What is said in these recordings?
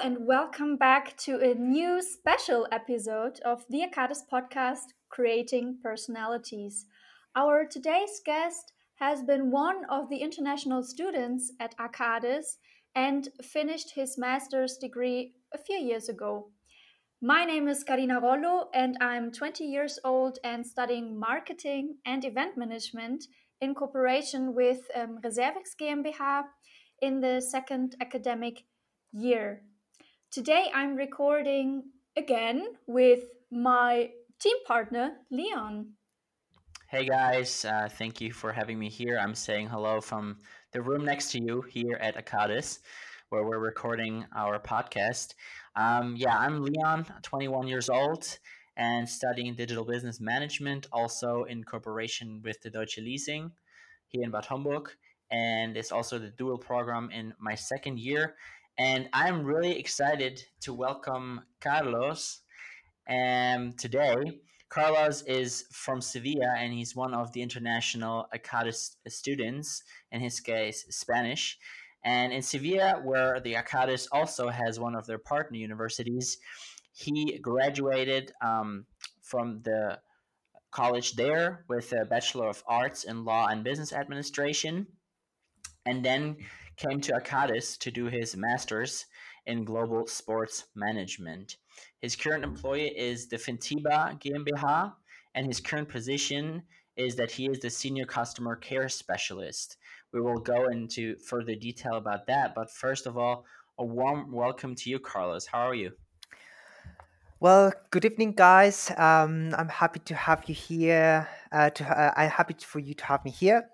and welcome back to a new special episode of the accadis podcast, Creating Personalities. Our today's guest has been one of the international students at accadis and finished his master's degree a few years ago. My name is Karina Rollo, and I'm 20 years old and studying marketing and event management in cooperation with um, Reservex GmbH in the second academic year. Today I'm recording again with my team partner, Leon. Hey guys, uh, thank you for having me here. I'm saying hello from the room next to you here at accadis, where we're recording our podcast. Um, yeah, I'm Leon, 21 years old, and studying digital business management, also in cooperation with the Deutsche Leasing here in Bad Homburg. And it's also the dual program in my second year. And I'm really excited to welcome Carlos um, today. Carlos is from Sevilla and he's one of the international accadis students, in his case, Spanish. And in Sevilla, where the accadis also has one of their partner universities, he graduated um, from the college there with a Bachelor of Arts in Law and Business Administration, and then came to accadis to do his master's in global sports management. His current employer is the Fintiba GmbH, and his current position is that he is the senior customer care specialist. We will go into further detail about that, but first of all, a warm welcome to you, Carlos. How are you? Well, good evening, guys. Um, I'm happy to have you here. Uh, to uh, I'm happy for you to have me here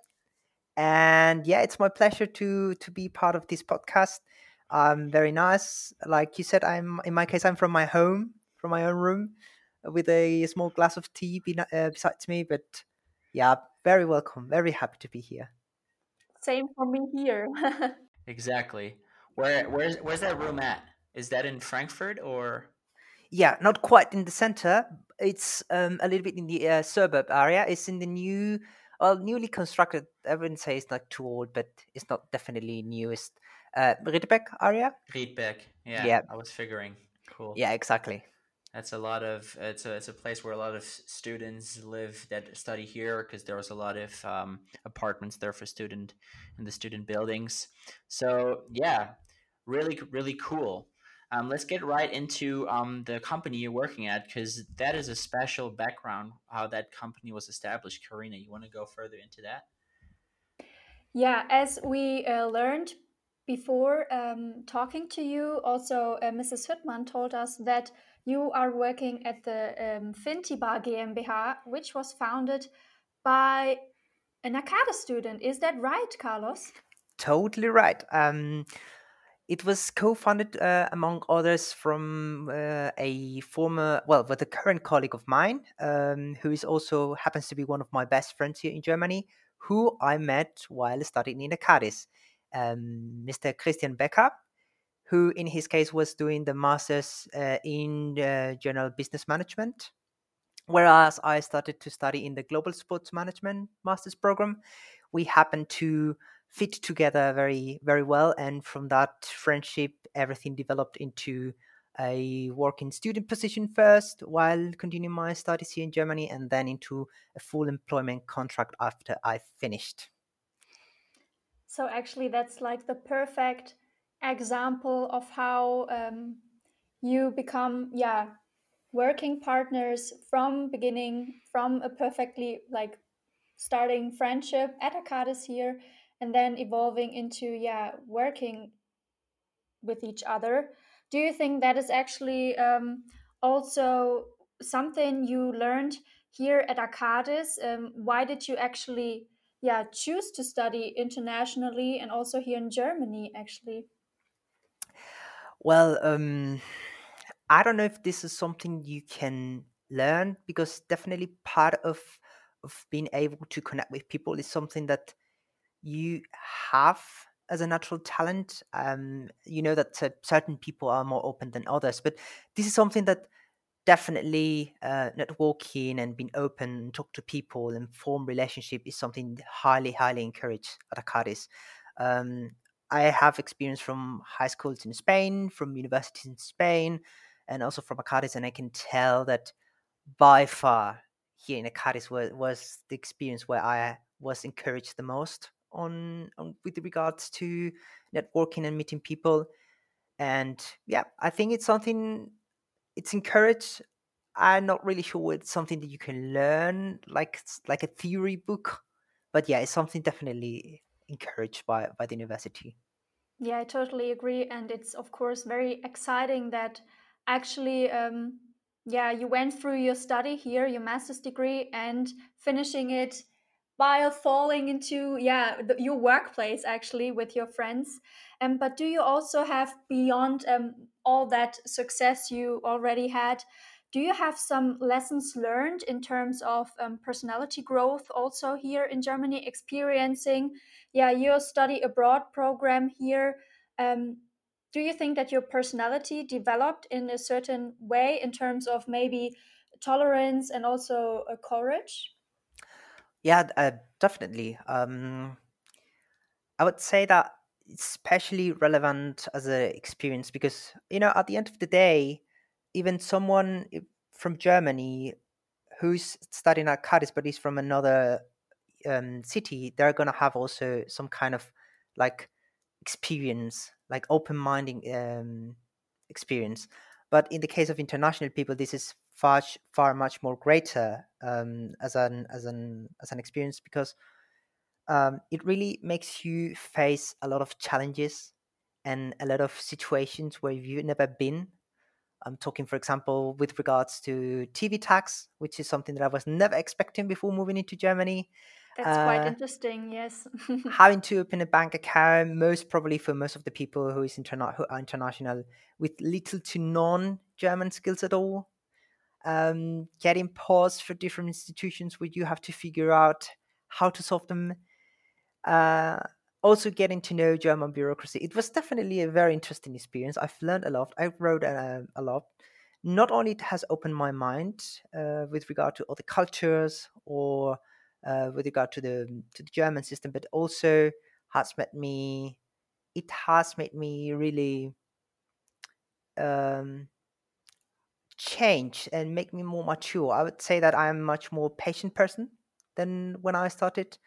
and yeah it's my pleasure to to be part of this podcast. Um very nice. Like you said i'm in my case i'm from my home from my own room with a small glass of tea be, uh, besides me but yeah very welcome. Very happy to be here. Same for me here. Exactly. Where where's where's that room at? Is that in frankfurt or? Yeah not quite in the center. It's um, a little bit in the uh, suburb area. It's in the new well, newly constructed. I wouldn't say it's not too old, but it's not definitely newest. Uh, Riedberg area. Riedberg, yeah, yeah. I was figuring. Cool. Yeah, exactly. That's a lot of. It's a it's a place where a lot of students live that study here because there was a lot of um, apartments there for student in the student buildings. So yeah, really really cool. Um, let's get right into um, the company you're working at because that is a special background how that company was established. Karina, you want to go further into that? Yeah, as we uh, learned before um, talking to you, also uh, Mrs. Hüttmann told us that you are working at the um, Fintiba GmbH, which was founded by an accadis student. Is that right, Carlos? Totally right. Um, it was co-founded, uh, among others, from uh, a former, well, with a current colleague of mine, um, who is also happens to be one of my best friends here in Germany, who I met while studying in accadis, um, Mr. Christian Becker, who in his case was doing the masters uh, in uh, general business management, whereas I started to study in the global sports management master's program. We happened to fit together very very well and from that friendship everything developed into a working student position first while continuing my studies here in Germany and then into a full employment contract after I finished. So actually that's like the perfect example of how um, you become yeah working partners from beginning from a perfectly like starting friendship at accadis here and then evolving into yeah working with each other do you think that is actually um, also something you learned here at accadis? Um, why did you actually, yeah, choose to study internationally and also here in Germany? Actually, well, um, I don't know if this is something you can learn because definitely part of of being able to connect with people is something that you have as a natural talent. Um, you know that uh, certain people are more open than others, but this is something that definitely uh, networking and being open, and talk to people, and form relationship is something highly, highly encouraged at accadis. Um, I have experience from high schools in Spain, from universities in Spain, and also from accadis, and I can tell that by far here in accadis was, was the experience where I was encouraged the most on, on with regards to networking and meeting people. And yeah, I think it's something it's encouraged. I'm not really sure it's something that you can learn like like a theory book, but yeah, it's something definitely encouraged by by the university. Yeah, I totally agree, and it's of course very exciting that actually, um, yeah, you went through your study here, your master's degree, and finishing it while falling into yeah the, your workplace actually with your friends. Um, but do you also have beyond um, all that success you already had? Do you have some lessons learned in terms of um, personality growth also here in Germany, experiencing yeah your study abroad program here um, do you think that your personality developed in a certain way in terms of maybe tolerance and also uh, courage yeah uh, definitely um, i would say that it's especially relevant as an experience because you know at the end of the day even someone from germany who's studying at Cadiz but is from another um, city, they're gonna have also some kind of like experience, like open-minded um, experience. But in the case of international people, this is far far much more greater um, as an as an as an experience because um, it really makes you face a lot of challenges and a lot of situations where you've never been. I'm talking, for example, with regards to TV tax, which is something that I was never expecting before moving into Germany. That's uh, quite interesting, yes. having to open a bank account, most probably for most of the people who is interna- who are international, with little to non German skills at all. Um, getting paused for different institutions where you have to figure out how to solve them. Uh, also, getting to know German bureaucracy. It was definitely a very interesting experience. I've learned a lot. I wrote a, uh, a lot. Not only it has opened my mind uh, with regard to other cultures or uh, with regard to the to the German system, but also has made me it has made me really um, change and make me more mature. I would say that I'm much more patient person than when I started,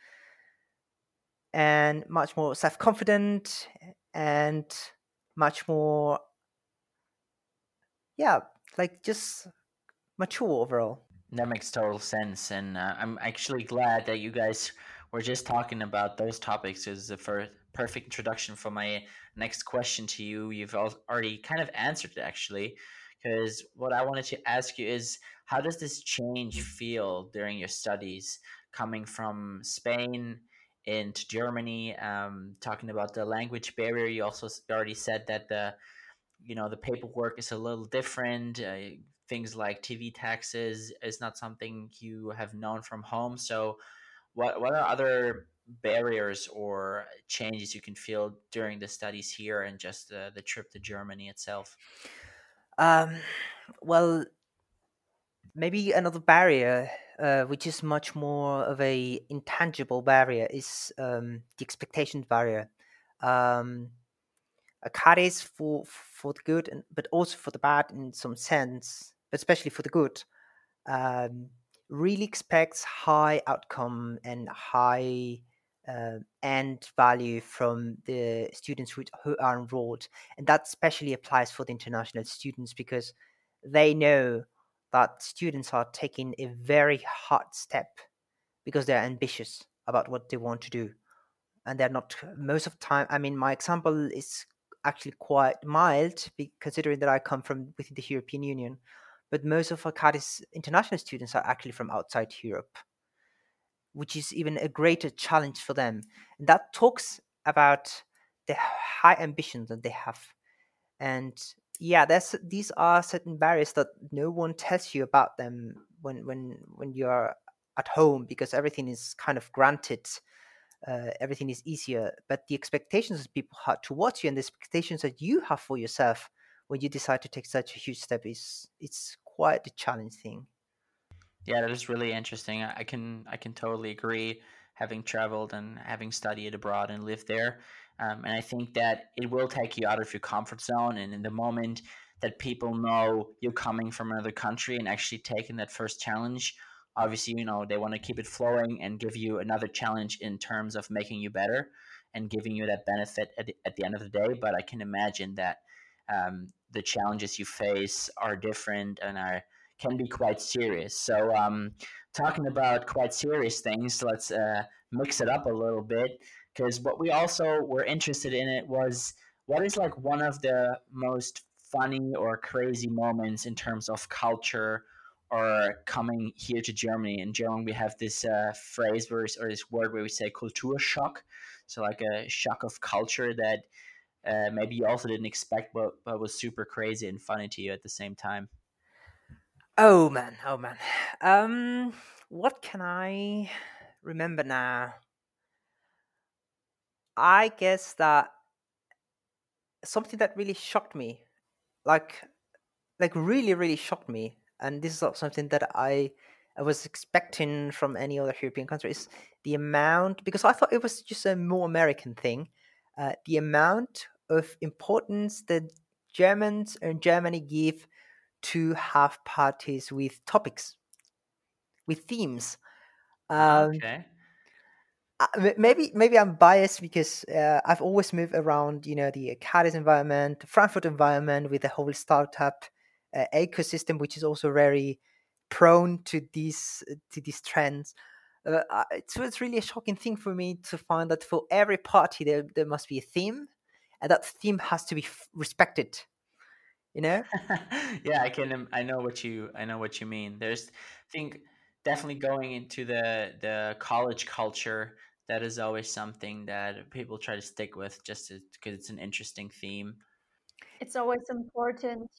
and much more self confident and much more, yeah, like just mature overall. That makes total sense, and uh, I'm actually glad that you guys were just talking about those topics. Is the first perfect introduction for my next question to you. You've already kind of answered it actually, because what I wanted to ask you is how does this change feel during your studies, coming from Spain into Germany? Um, talking about the language barrier, you also already said that the you know the paperwork is a little different. Uh, things like TV taxes is not something you have known from home. So, what what are other barriers or changes you can feel during the studies here and just the, the trip to Germany itself? Um, well, maybe another barrier, uh, which is much more of a intangible barrier, is um, the expectation barrier. Um, accadis for for the good, and, but also for the bad in some sense but especially for the good, um, really expects high outcome and high uh, end value from the students who, who are enrolled. And that especially applies for the international students because they know that students are taking a very hard step because they're ambitious about what they want to do. And they're not, most of the time, I mean, my example is actually quite mild considering that I come from within the European Union but most of accadis international students are actually from outside Europe, which is even a greater challenge for them. And that talks about the high ambitions that they have. And yeah, there's these are certain barriers that no one tells you about them when when when you're at home because everything is kind of granted. Uh, everything is easier, but the expectations that people have towards you and the expectations that you have for yourself when you decide to take such a huge step is it's quite a challenging thing. Yeah, that is really interesting. I can I can totally agree. Having traveled and having studied abroad and lived there, Um, and I think that it will take you out of your comfort zone. And in the moment that people know you're coming from another country and actually taking that first challenge, obviously, you know, they want to keep it flowing and give you another challenge in terms of making you better and giving you that benefit at the, at the end of the day. But I can imagine that um, the challenges you face are different and are can be quite serious. So, um, talking about quite serious things, let's uh, mix it up a little bit because what we also were interested in it was what is like one of the most funny or crazy moments in terms of culture or coming here to Germany. In German, we have this uh, phrase where, or this word where we say Kulturschock, so like a shock of culture that uh, maybe you also didn't expect, but, but was super crazy and funny to you at the same time. Oh man, oh man. Um, what can I remember now? I guess that something that really shocked me, like, like really, really shocked me, and this is not something that I, I was expecting from any other European country. Is the amount because I thought it was just a more American thing. Uh, the amount of importance that Germans and Germany give to have parties with topics, with themes. Um, okay maybe maybe I'm biased because uh, I've always moved around, you know, the Cadiz environment, the Frankfurt environment with the whole startup uh, ecosystem, which is also very prone to these to these trends. Uh, so it's really a shocking thing for me to find that for every party there there must be a theme, and that theme has to be f- respected. You know? yeah, I can. I know what you. I know what you mean. There's, I think definitely going into the the college culture that is always something that people try to stick with just because it's an interesting theme. It's always important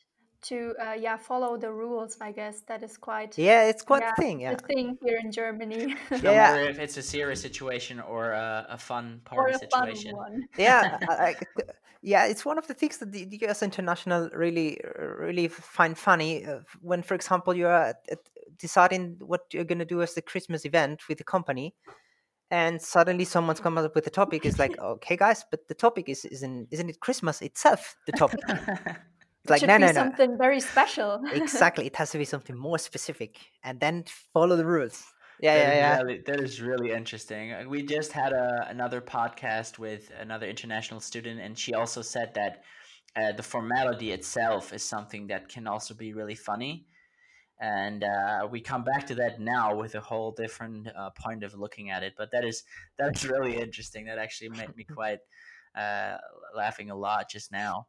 to uh, yeah follow the rules. I guess that is quite yeah, it's quite yeah, a thing. Yeah, a thing here in Germany. no yeah, if it's a serious situation or a, a fun party a situation. Fun yeah, I, yeah, it's one of the things that the, the US International really really find funny uh, when, for example, you're deciding what you're going to do as the Christmas event with the company and suddenly someone's come up with a topic is like okay guys but the topic is isn't isn't it christmas itself the topic? It like no no no. something very special. Exactly it has to be something more specific and then follow the rules yeah that yeah yeah really, that is really interesting uh, we just had a, another podcast with another international student and she also said that uh, the formality itself is something that can also be really funny and uh, we come back to that now with a whole different uh, point of looking at it. But that is that is really interesting. That actually made me quite uh, laughing a lot just now.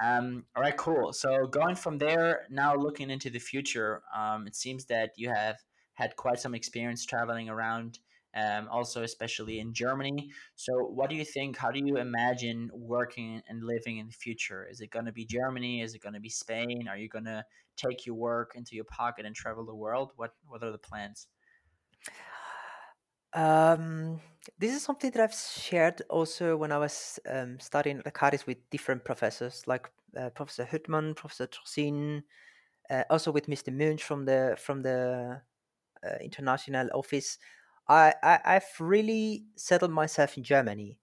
Um, all right, cool. So going from there, now looking into the future, um, it seems that you have had quite some experience traveling around um, also especially in Germany. So, what do you think? How do you imagine working and living in the future? Is it going to be Germany? Is it going to be Spain? Are you going to take your work into your pocket and travel the world? What What are the plans? Um, this is something that I've shared also when I was um, studying Cadiz with different professors, like uh, Professor Hüttmann, Professor Trosin, uh, also with Mr. Munch from the from the international office. I, I I've really settled myself in Germany,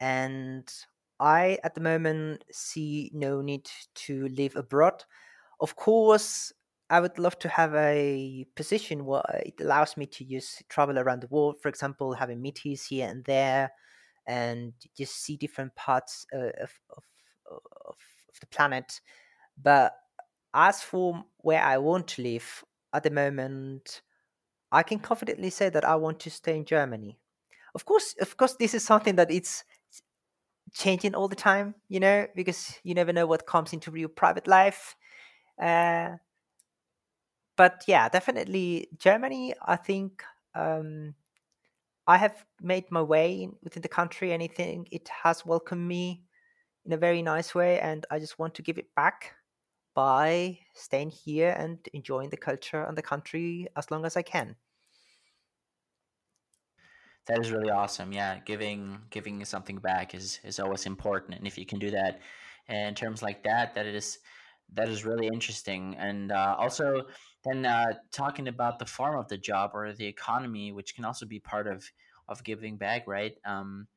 and I at the moment see no need to live abroad. Of course, I would love to have a position where it allows me to use travel around the world. For example, having meetings here and there, and just see different parts uh, of, of, of of the planet. But as for where I want to live at the moment, I can confidently say that I want to stay in Germany. Of course, of course, this is something that it's changing all the time, you know, because you never know what comes into your private life. Uh, but yeah, definitely Germany. I think um, I have made my way within the country, Anything it has welcomed me in a very nice way, and I just want to give it back by staying here and enjoying the culture and the country as long as I can. That is really awesome. Yeah, giving giving something back is is always important, and if you can do that in terms like that, that is that is really interesting. And uh, also, then uh, talking about the form of the job or the economy, which can also be part of of giving back, right? Um,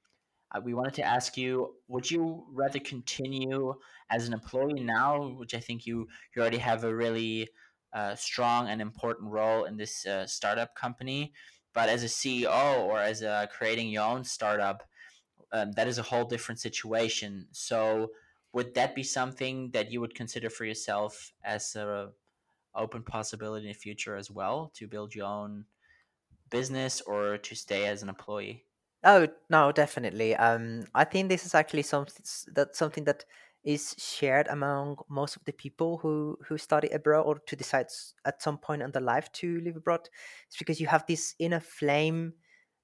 uh, we wanted to ask you: Would you rather continue as an employee now, which I think you you already have a really uh, strong and important role in this uh, startup company, but as a CEO or as a creating your own startup, um, that is a whole different situation. So, would that be something that you would consider for yourself as a open possibility in the future as well to build your own business or to stay as an employee? Oh no, definitely. Um, I think this is actually something that something that is shared among most of the people who who study abroad or to decide at some point in their life to live abroad. It's because you have this inner flame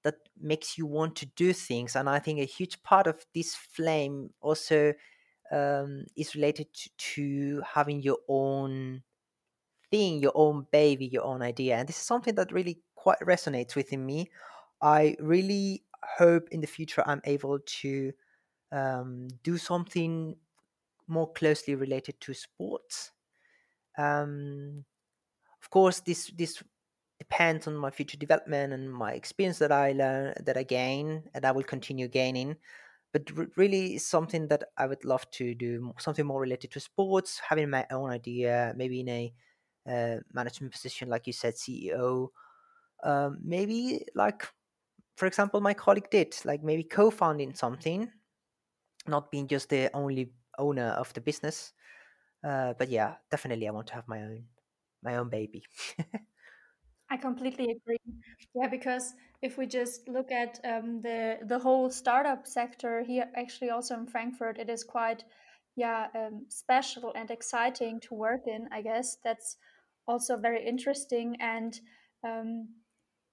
that makes you want to do things, and I think a huge part of this flame also um, is related to, to having your own thing, your own baby, your own idea, and this is something that really quite resonates within me. I really hope in the future I'm able to um, do something more closely related to sports. Um, of course, this this depends on my future development and my experience that I learn that I gain and I will continue gaining. But really, something that I would love to do something more related to sports, having my own idea, maybe in a uh, management position, like you said, CEO. Um, maybe like for example, my colleague did, like maybe co-founding something, not being just the only owner of the business. Uh, but yeah, definitely, I want to have my own, my own baby. I completely agree. Yeah, because if we just look at um, the the whole startup sector here, actually also in Frankfurt, it is quite, yeah, um, special and exciting to work in. I guess that's also very interesting and um,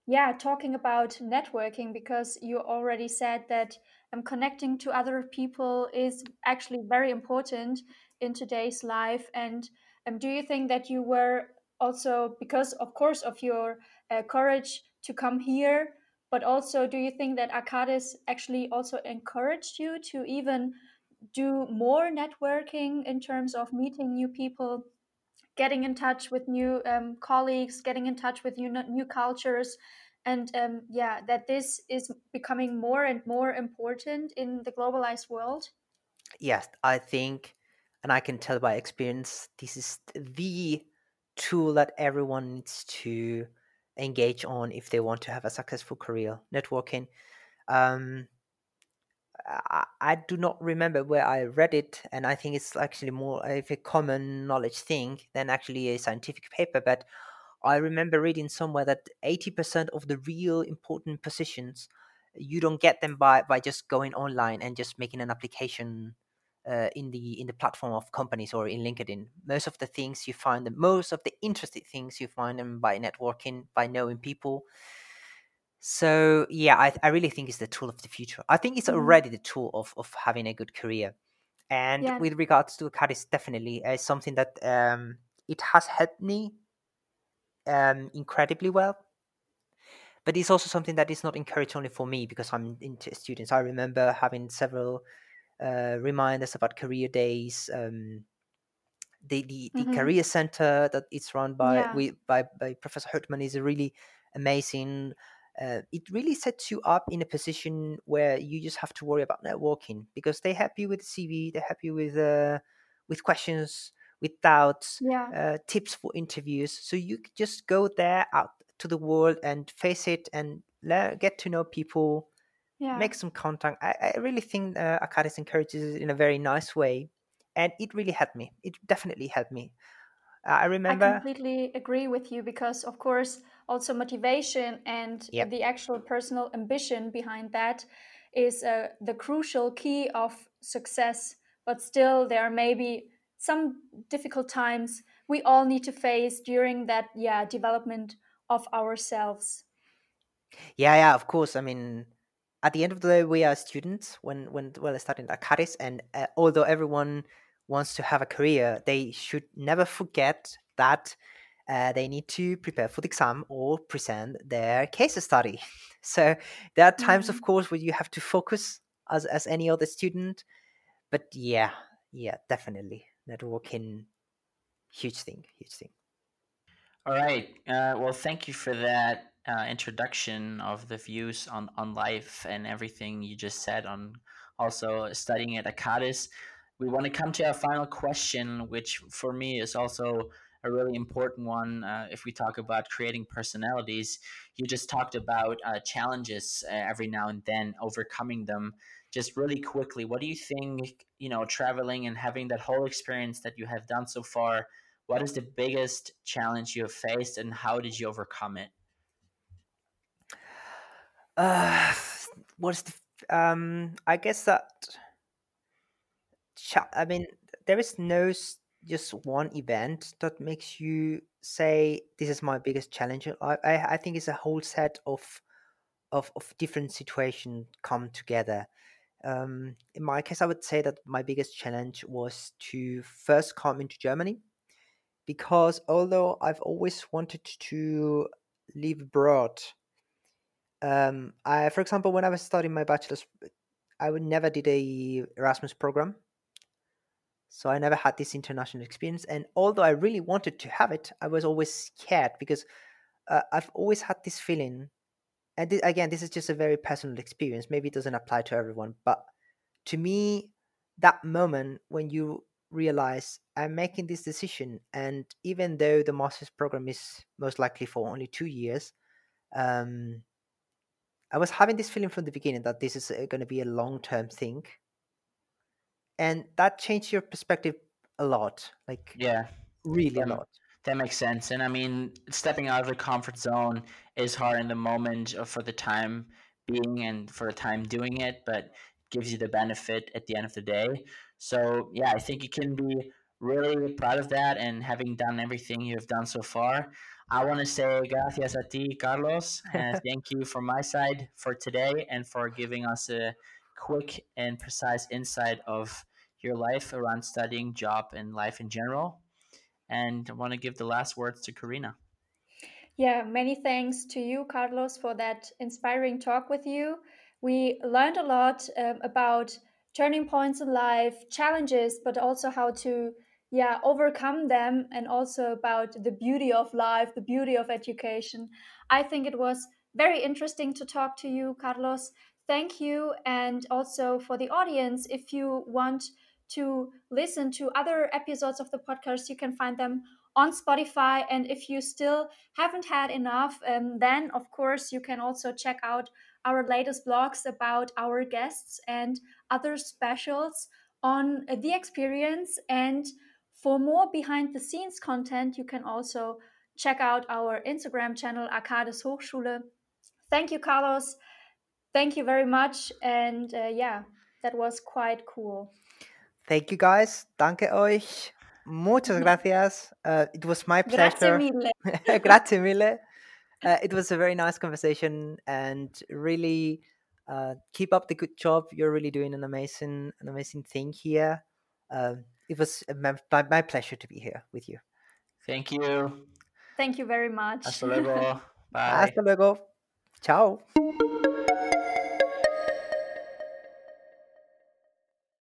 yeah, talking about networking, because you already said that um, connecting to other people is actually very important in today's life. And um, do you think that you were also, because of course of your uh, courage to come here, but also do you think that accadis actually also encouraged you to even do more networking in terms of meeting new people? Getting in touch with new um, colleagues, getting in touch with new new cultures, and um, yeah, that this is becoming more and more important in the globalized world. Yes, I think, and I can tell by experience, this is the tool that everyone needs to engage on if they want to have a successful career. Networking. Um, I, do not remember where I read it, and I think it's actually more of a common knowledge thing than actually a scientific paper. But I remember reading somewhere that 80% of the real important positions you don't get them by, by just going online and just making an application uh, in the in the platform of companies or in LinkedIn. Most of the things you find, the most of the interesting things you find them by networking, by knowing people. So yeah, I, I really think it's the tool of the future. I think it's Mhm. already the tool of, of having a good career. And Yeah, with regards to Cadiz, definitely uh, something that um, it has helped me um, incredibly well. But it's also something that is not encouraged only for me because I'm into students. I remember having several uh, reminders about career days. Um, the, the, the hmm career center that it's run by yeah, we, by, by Professor Hertman is a really amazing. Uh, it really sets you up in a position where you just have to worry about networking because they help you with the CV, they help you with uh, with questions, with doubts, yeah, uh, tips for interviews. So you just go there out to the world and face it and get to know people, yeah. make some contact. I, I really think uh, accadis encourages it in a very nice way, and it really helped me. It definitely helped me. I I completely agree with you because, of course, also motivation and Yep. the actual personal ambition behind that is uh, the crucial key of success. But still, there are maybe some difficult times we all need to face during that, yeah, development of ourselves. Yeah, yeah. Of course. I mean, at the end of the day, we are students when when well studying at Cadiz, and uh, although everyone wants to have a career, they should never forget that uh, they need to prepare for the exam or present their case study. So there are times, of Mhm. course, where you have to focus as as any other student. But yeah, yeah, definitely networking, huge thing, huge thing. All right. Uh, well, thank you for that uh, introduction of the views on, on life and everything you just said on also studying at accadis. We want to come to our final question, which for me is also a really important one. Uh, if we talk about creating personalities, you just talked about uh, challenges uh, every now and then, overcoming them. Just really quickly, what do you think? You know, traveling and having that whole experience that you have done so far. What is the biggest challenge you have faced, and how did you overcome it? Uh, what's the? Um, I guess that. Cha- I mean, there is no just one event that makes you say this is my biggest challenge. I I, I think it's a whole set of of of different situations come together. Um, in my case, I would say that my biggest challenge was to first come into Germany, because although I've always wanted to live abroad, um, I, for example, when I was studying my bachelor's, I would never did a Erasmus program, so I never had this international experience. And although I really wanted to have it, I was always scared because uh, I've always had this feeling. And th- again, this is just a very personal experience. Maybe it doesn't apply to everyone, but to me, that moment when you realize I'm making this decision, and even though the master's program is most likely for only two years, um, I was having this feeling from the beginning that this is uh, going to be a long term thing, and that changed your perspective a lot, like Yeah, really a lot. that makes sense. And I mean, stepping out of the comfort zone is hard in the moment uh, for the time being and for the time doing it, but gives you the benefit at the end of the day. So yeah, I think you can be really proud of that and having done everything you have done so far. I want to say gracias a ti, Carlos, and thank you from my side for today and for giving us a quick and precise insight of your life around studying, job, and life in general. And I want to give the last words to Karina. Yeah, many thanks to you, Carlos, for that inspiring talk with you. We learned a lot um, about turning points in life, challenges, but also how to yeah overcome them and also about the beauty of life the beauty of education i think it was very interesting to talk to you carlos thank you and also for the audience if you want to listen to other episodes of the podcast you can find them on spotify and if you still haven't had enough um, then of course you can also check out our latest blogs about our guests and other specials on the experience and for more behind the scenes content, you can also check out our Instagram channel, accadis Hochschule. Thank you, Carlos. Thank you very much. And uh, yeah, that was quite cool. Thank you, guys. Danke euch. Muchas gracias. Uh, it was my pleasure. Grazie mille. Grazie mille. Uh, it was a very nice conversation and really uh, keep up the good job. You're really doing an amazing, an amazing thing here. Uh, it was my, my pleasure to be here with you. Thank you. Thank you very much. Hasta luego. Bye. Hasta luego. Ciao.